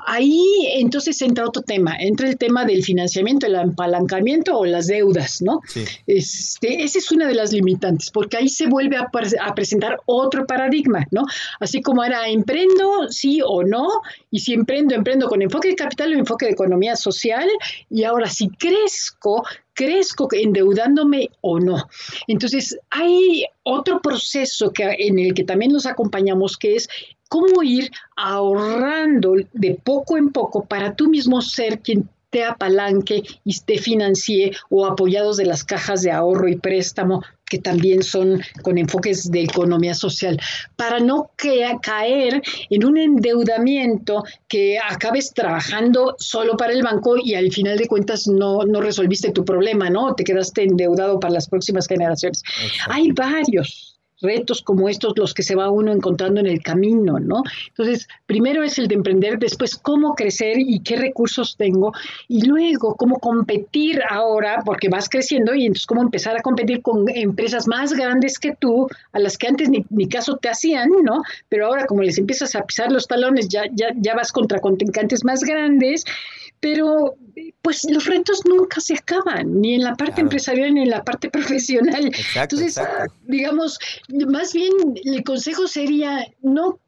S2: Ahí entonces entra otro tema, entra el tema del financiamiento, el apalancamiento o las deudas, ¿no? Sí. Este, esa es una de las limitantes, porque ahí se vuelve a, a presentar otro paradigma, ¿no? Así como era emprendo, sí o no, y si emprendo, emprendo con enfoque de capital o enfoque de economía social, y ahora si crezco, crezco endeudándome o no. Entonces, hay otro proceso que, en el que también nos acompañamos, que es cómo ir ahorrando de poco en poco para tú mismo ser quien te apalanque y te financie o apoyados de las cajas de ahorro y préstamo que también son con enfoques de economía social, para no caer en un endeudamiento que acabes trabajando solo para el banco y al final de cuentas no, no resolviste tu problema, ¿no? Te quedaste endeudado para las próximas generaciones. Hay varios retos como estos los que se va uno encontrando en el camino, ¿no? Entonces, primero es el de emprender, después cómo crecer y qué recursos tengo, y luego cómo competir ahora, porque vas creciendo, y entonces cómo empezar a competir con empresas más grandes que tú, a las que antes ni, ni caso te hacían, ¿no? Pero ahora como les empiezas a pisar los talones, ya, ya, ya vas contra contrincantes más grandes, pero pues los retos nunca se acaban, ni en la parte empresarial ni en la parte profesional. Entonces, digamos, más bien el consejo sería no,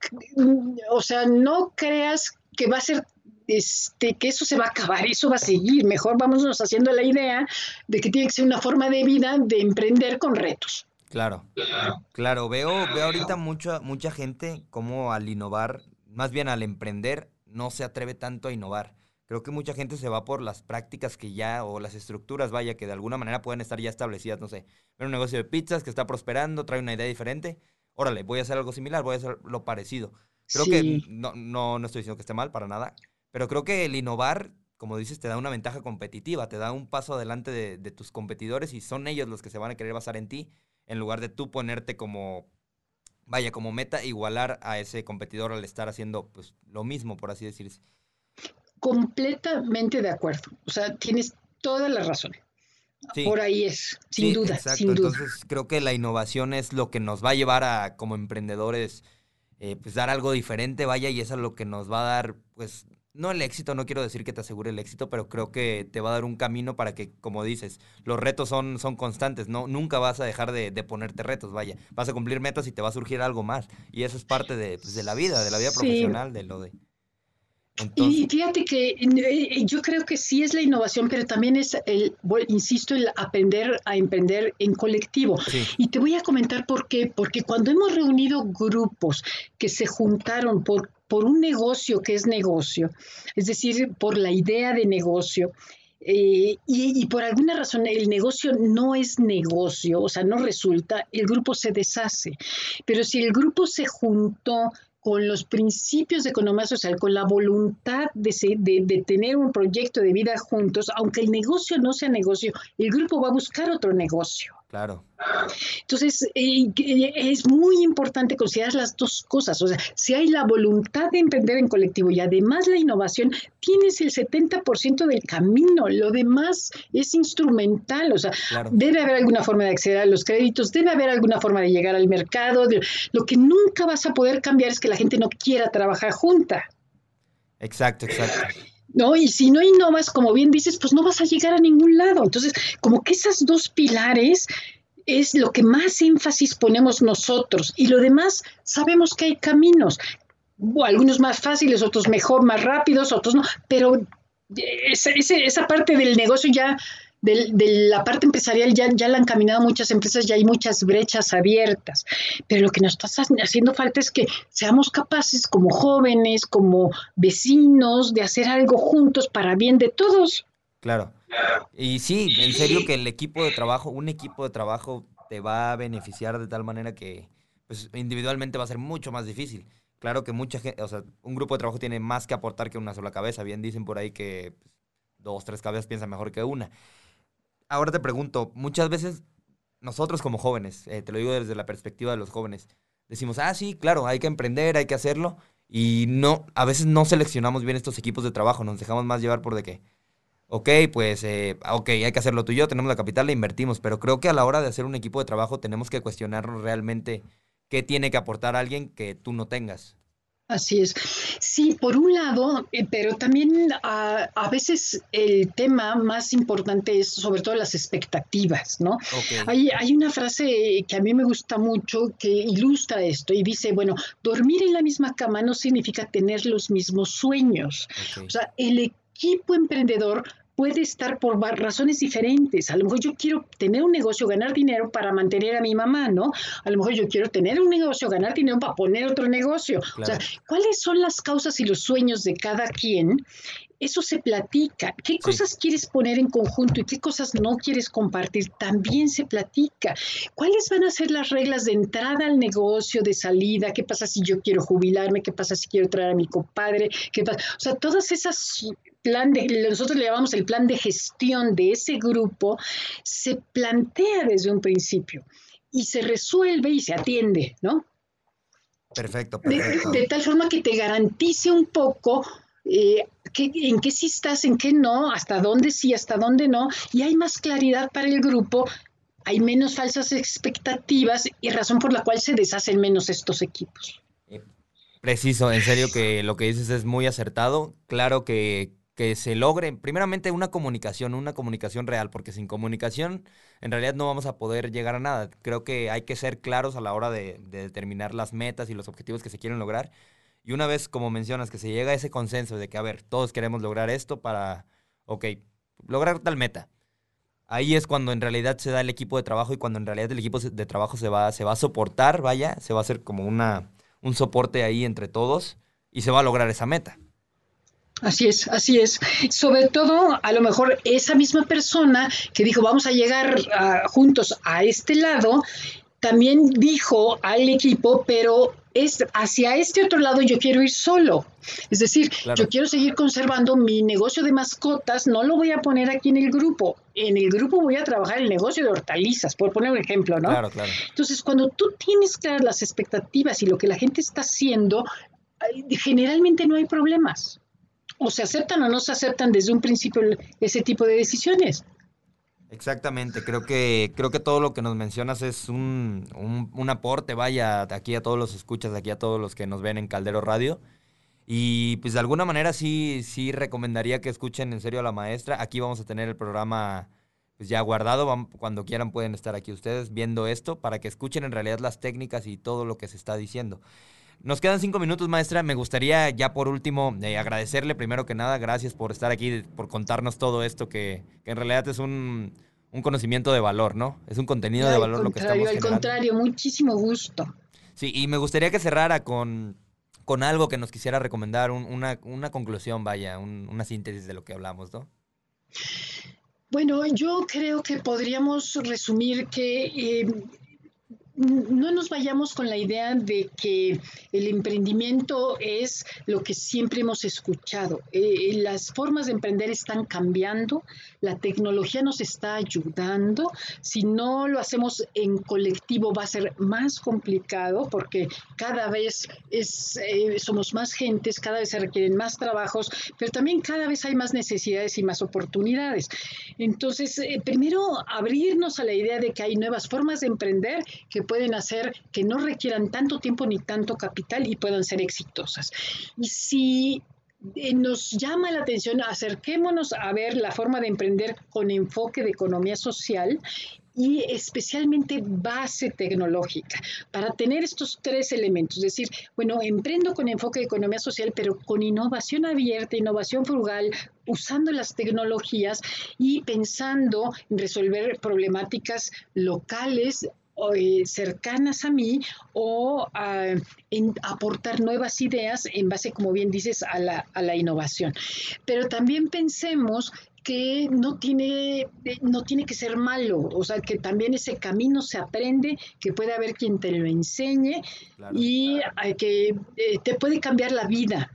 S2: o sea, no creas que va a ser este, que eso se va a acabar, eso va a seguir. Mejor vámonos haciendo la idea de que tiene que ser una forma de vida de emprender con retos.
S1: Claro, claro. Veo, veo ahorita mucha, mucha gente como al innovar, más bien al emprender, no se atreve tanto a innovar creo que mucha gente se va por las prácticas que ya, o las estructuras, vaya, que de alguna manera pueden estar ya establecidas, no sé, ver un negocio de pizzas que está prosperando, trae una idea diferente, órale, voy a hacer algo similar, voy a hacer lo parecido. Creo que no, no, no estoy diciendo que esté mal para nada, pero creo que el innovar, como dices, te da una ventaja competitiva, te da un paso adelante de, de tus competidores y son ellos los que se van a querer basar en ti, en lugar de tú ponerte como vaya, como meta igualar a ese competidor al estar haciendo pues lo mismo, por así decirse
S2: completamente de acuerdo. O sea, tienes toda la razón. Por ahí es, sin duda, sin duda.
S1: Entonces creo que la innovación es lo que nos va a llevar a, como emprendedores, eh, pues dar algo diferente, vaya, y eso es lo que nos va a dar, pues, no el éxito, no quiero decir que te asegure el éxito, pero creo que te va a dar un camino para que, como dices, los retos son, son constantes, ¿no? Nunca vas a dejar de, ponerte retos, vaya. Vas a cumplir metas y te va a surgir algo más. Y eso es parte de, pues, de la vida, de la vida profesional, de lo de
S2: y fíjate que eh, yo creo que sí es la innovación, pero también es el, insisto, el aprender a emprender en colectivo. Y te voy a comentar por qué. Porque cuando hemos reunido grupos que se juntaron por, por un negocio que es negocio, es decir, por la idea de negocio, eh, y, y, por alguna razón el negocio no es negocio, o sea, no resulta, el grupo se deshace. Pero si el grupo se juntó con los principios de economía social, con la voluntad de, de, tener un proyecto de vida juntos, aunque el negocio no sea negocio, el grupo va a buscar otro negocio.
S1: Claro.
S2: Entonces, eh, es muy importante considerar las dos cosas. O sea, si hay la voluntad de emprender en colectivo y además la innovación, tienes el 70% del camino. Lo demás es instrumental. O sea, debe haber alguna forma de acceder a los créditos, debe haber alguna forma de llegar al mercado. Lo que nunca vas a poder cambiar es que la gente no quiera trabajar junta.
S1: Exacto, exacto.
S2: ¿No? Y si no innovas, como bien dices, pues no vas a llegar a ningún lado. Entonces, como que esas dos pilares es lo que más énfasis ponemos nosotros y lo demás sabemos que hay caminos, algunos más fáciles, otros mejor, más rápidos, otros no, pero esa, esa parte del negocio ya de, la parte empresarial ya, ya la han caminado muchas empresas, ya hay muchas brechas abiertas, pero lo que nos está haciendo falta es que seamos capaces como jóvenes, como vecinos, de hacer algo juntos para bien de todos.
S1: Claro. Y sí, en serio que el equipo de trabajo, un equipo de trabajo te va a beneficiar de tal manera que pues, individualmente va a ser mucho más difícil. Claro que mucha gente, o sea, un grupo de trabajo tiene más que aportar que una sola cabeza. Bien dicen por ahí que pues, dos, tres cabezas piensan mejor que una ahora te pregunto, muchas veces nosotros como jóvenes, eh, te lo digo desde la perspectiva de los jóvenes, decimos, ah, sí, claro, hay que emprender, hay que hacerlo, y no, a veces no seleccionamos bien estos equipos de trabajo, nos dejamos más llevar por de que, ok, pues, eh, ok, hay que hacerlo tú y yo, tenemos la capital, le invertimos, pero creo que a la hora de hacer un equipo de trabajo tenemos que cuestionarnos realmente qué tiene que aportar alguien que tú no tengas.
S2: Así es. Sí, por un lado, eh, pero también a, a, veces el tema más importante es sobre todo las expectativas, ¿no? Hay, hay, una frase que a mí me gusta mucho que ilustra esto y dice, bueno, dormir en la misma cama no significa tener los mismos sueños. O sea, el equipo emprendedor puede estar por razones diferentes. A lo mejor yo quiero tener un negocio, ganar dinero para mantener a mi mamá, ¿no? A lo mejor yo quiero tener un negocio, ganar dinero para poner otro negocio. O sea, ¿cuáles son las causas y los sueños de cada quien? Eso se platica. ¿Qué cosas quieres poner en conjunto y qué cosas no quieres compartir? También se platica. ¿Cuáles van a ser las reglas de entrada al negocio, de salida? ¿Qué pasa si yo quiero jubilarme? ¿Qué pasa si quiero traer a mi compadre? ¿Qué pasa? O sea, todas esas plan de, nosotros le llamamos el plan de gestión de ese grupo, se plantea desde un principio y se resuelve y se atiende, ¿no?
S1: Perfecto,
S2: perfecto. De, tal forma que te garantice un poco eh, en qué sí estás, en qué no, hasta dónde sí, hasta dónde no, y hay más claridad para el grupo, hay menos falsas expectativas y razón por la cual se deshacen menos estos equipos.
S1: Preciso, en serio que lo que dices es muy acertado. Claro que que se logre, primeramente, una comunicación, una comunicación real, porque sin comunicación en realidad no vamos a poder llegar a nada. Creo que hay que ser claros a la hora de, determinar las metas y los objetivos que se quieren lograr. Y una vez, como mencionas, que se llega a ese consenso de que, a ver, todos queremos lograr esto para, ok, lograr tal meta. Ahí es cuando en realidad se da el equipo de trabajo y cuando en realidad el equipo de trabajo se va, se va a soportar, vaya, se va a hacer como una, un soporte ahí entre todos y se va a lograr esa meta.
S2: Así es, así es. Sobre todo, a lo mejor esa misma persona que dijo vamos a llegar ah, juntos a este lado, también dijo al equipo, pero es hacia este otro lado yo quiero ir solo. Es decir, yo quiero seguir conservando mi negocio de mascotas, no lo voy a poner aquí en el grupo. En el grupo voy a trabajar el negocio de hortalizas, por poner un ejemplo, ¿no?
S1: Claro, claro.
S2: Entonces, cuando tú tienes claras las expectativas y lo que la gente está haciendo, generalmente no hay problemas o se aceptan o no se aceptan desde un principio ese tipo de decisiones.
S1: Exactamente, creo que, creo que todo lo que nos mencionas es un, un, aporte, vaya, aquí a todos los escuchas, aquí a todos los que nos ven en Caldero Radio. Y pues de alguna manera sí, sí recomendaría que escuchen en serio a la maestra. Aquí vamos a tener el programa pues ya guardado, cuando quieran pueden estar aquí ustedes viendo esto para que escuchen en realidad las técnicas y todo lo que se está diciendo. Nos quedan cinco minutos, maestra. Me gustaría ya por último eh, agradecerle primero que nada, gracias por estar aquí, por contarnos todo esto que, en realidad es un, conocimiento de valor, ¿no? Es un contenido de valor lo que estamos
S2: Al contrario, muchísimo gusto.
S1: Sí, y me gustaría que cerrara con, con algo que nos quisiera recomendar, una, conclusión, vaya, una síntesis de lo que hablamos, ¿no?
S2: Bueno, yo creo que podríamos resumir que eh, no nos vayamos con la idea de que el emprendimiento es lo que siempre hemos escuchado. Eh, las formas de emprender están cambiando, la tecnología nos está ayudando. Si no lo hacemos en colectivo va a ser más complicado porque cada vez es, eh, somos más gentes, cada vez se requieren más trabajos, pero también cada vez hay más necesidades y más oportunidades. Entonces, eh, primero abrirnos a la idea de que hay nuevas formas de emprender que pueden hacer que no requieran tanto tiempo ni tanto capital y puedan ser exitosas. Y si eh, nos llama la atención, acerquémonos a ver la forma de emprender con enfoque de economía social y especialmente base tecnológica, para tener estos tres elementos, es decir, bueno, emprendo con enfoque de economía social, pero con innovación abierta, innovación frugal, usando las tecnologías y pensando en resolver problemáticas locales cercanas a mí o en aportar nuevas ideas en base, como bien dices, a la, a la innovación. Pero también pensemos que no tiene, no tiene que ser malo, o sea, que también ese camino se aprende, que puede haber quien te lo enseñe y que eh, te puede cambiar la vida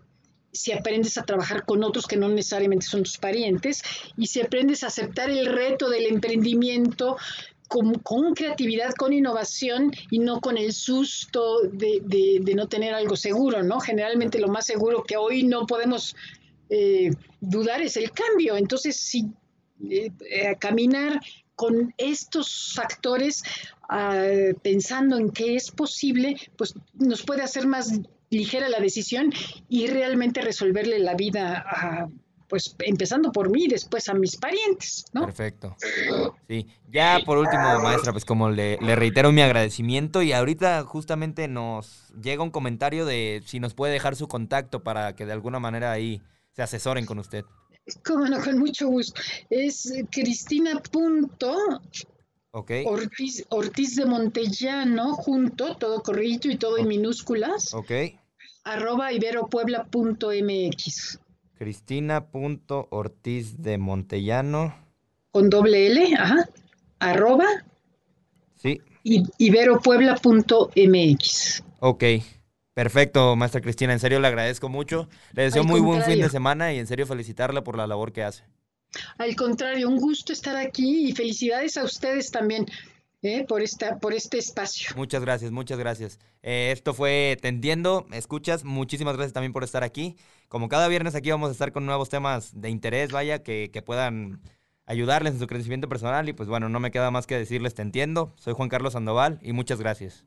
S2: si aprendes a trabajar con otros que no necesariamente son tus parientes y si aprendes a aceptar el reto del emprendimiento con, creatividad, con innovación y no con el susto de, no tener algo seguro, ¿no? Generalmente lo más seguro que hoy no podemos eh, dudar es el cambio. Entonces, si eh, caminar con estos factores ah, pensando en qué es posible, pues nos puede hacer más ligera la decisión y realmente resolverle la vida a pues empezando por mí, después a mis parientes, ¿no?
S1: Perfecto. Sí, ya por último, maestra, pues como le, reitero mi agradecimiento y ahorita justamente nos llega un comentario de si nos puede dejar su contacto para que de alguna manera ahí se asesoren con usted.
S2: Cómo no, con mucho gusto. Es Cristina. Ortiz, Ortiz de Montellano, junto, todo corrido y todo en minúsculas.
S1: Ok.
S2: Arroba iberopuebla.mx.
S1: Cristina.ortiz de Montellano.
S2: Con doble L, ajá. Arroba.
S1: Sí.
S2: Iberopuebla.mx.
S1: Ok. Perfecto, maestra Cristina. En serio le agradezco mucho. Le deseo muy buen fin de semana y en serio felicitarla por la labor que hace.
S2: Al contrario, un gusto estar aquí y felicidades a ustedes también. ¿Eh? por, esta, por este espacio.
S1: Muchas gracias, muchas gracias. Eh, esto fue Tendiendo, escuchas, muchísimas gracias también por estar aquí. Como cada viernes aquí vamos a estar con nuevos temas de interés, vaya, que, que puedan ayudarles en su crecimiento personal y pues bueno, no me queda más que decirles te entiendo. Soy Juan Carlos Sandoval y muchas gracias.